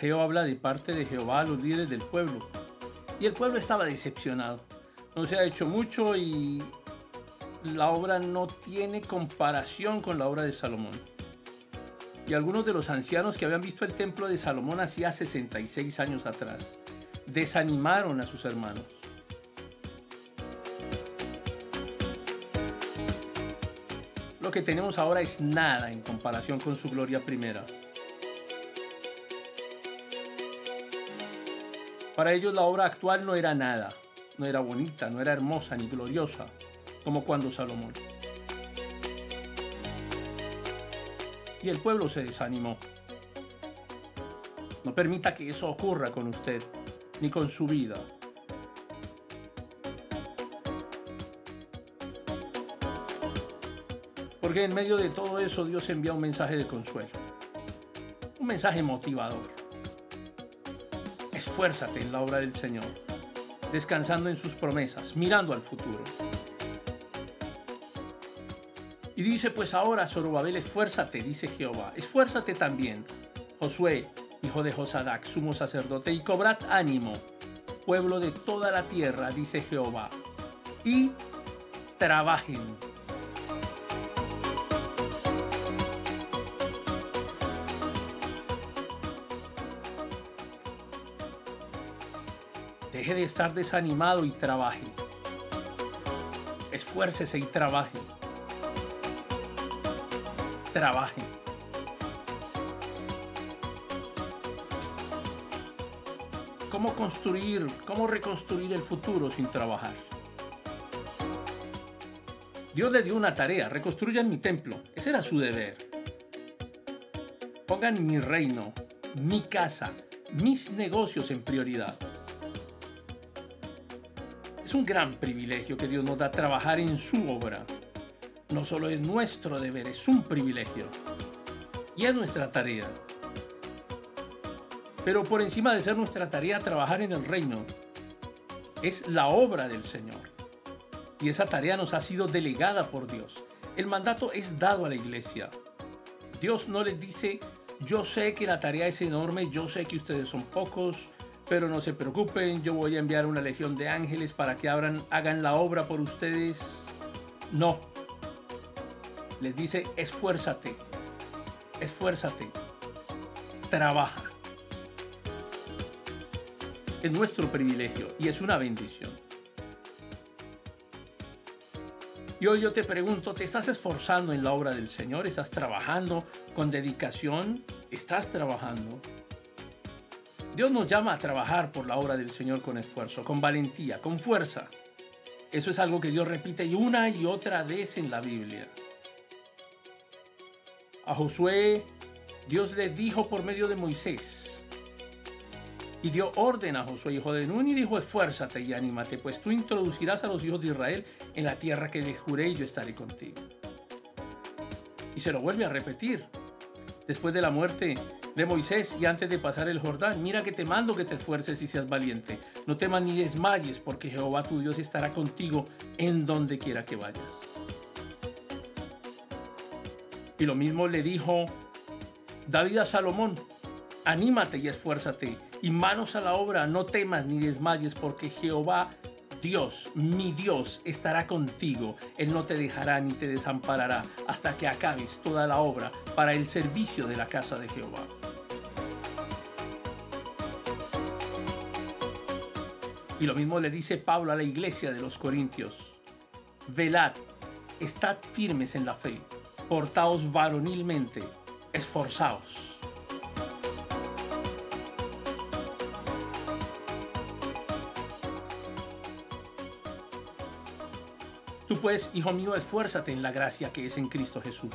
Ageo habla de parte de Jehová a los líderes del pueblo. Y el pueblo estaba decepcionado. No se ha hecho mucho y la obra no tiene comparación con la obra de Salomón. Y algunos de los ancianos que habían visto el templo de Salomón hacía 66 años atrás desanimaron a sus hermanos. Lo que tenemos ahora es nada en comparación con su gloria primera. Para ellos la obra actual no era nada, no era bonita, no era hermosa ni gloriosa, como cuando Salomón. Y el pueblo se desanimó. No permita que eso ocurra con usted, ni con su vida. Porque en medio de todo eso Dios envía un mensaje de consuelo. Un mensaje motivador. Esfuérzate en la obra del Señor, descansando en sus promesas, mirando al futuro. Y dice, pues ahora, Zorobabel, esfuérzate, dice Jehová, esfuérzate también, Josué, hijo de Josadac, sumo sacerdote, y cobrad ánimo, pueblo de toda la tierra, dice Jehová, y trabajen. Deje de estar desanimado y trabaje. Esfuércese y trabaje trabajen. ¿Cómo construir, cómo reconstruir el futuro sin trabajar? Dios le dio una tarea, reconstruyan mi templo. Ese era su deber. Pongan mi reino, mi casa, mis negocios en prioridad. Es un gran privilegio que Dios nos da trabajar en su obra no solo es nuestro deber, es un privilegio. Y es nuestra tarea. Pero por encima de ser nuestra tarea trabajar en el reino, es la obra del Señor. Y esa tarea nos ha sido delegada por Dios. El mandato es dado a la iglesia. Dios no les dice, yo sé que la tarea es enorme, yo sé que ustedes son pocos, pero no se preocupen, yo voy a enviar una legión de ángeles para que abran, hagan la obra por ustedes. No, les dice, esfuérzate, esfuérzate, trabaja. Es nuestro privilegio y es una bendición. Y hoy yo te pregunto, ¿te estás esforzando en la obra del Señor? ¿Estás trabajando con dedicación? ¿Estás trabajando? Dios nos llama a trabajar por la obra del Señor con esfuerzo, con valentía, con fuerza. Eso es algo que Dios repite una y otra vez en la Biblia. A Josué Dios le dijo por medio de Moisés y dio orden a Josué, hijo de Nun, y dijo, esfuérzate y anímate, pues tú introducirás a los hijos de Israel en la tierra que les juré y yo estaré contigo. Y se lo vuelve a repetir. Después de la muerte de Moisés y antes de pasar el Jordán, mira que te mando que te esfuerces y seas valiente. No temas ni desmayes, porque Jehová tu Dios estará contigo en donde quiera que vayas. Y lo mismo le dijo David a Salomón, anímate y esfuérzate, y manos a la obra, no temas ni desmayes, porque Jehová Dios, mi Dios, estará contigo. Él no te dejará ni te desamparará hasta que acabes toda la obra para el servicio de la casa de Jehová. Y lo mismo le dice Pablo a la iglesia de los Corintios. Velad, estad firmes en la fe portaos varonilmente, esforzaos. Tú pues, hijo mío, esfuérzate en la gracia que es en Cristo Jesús.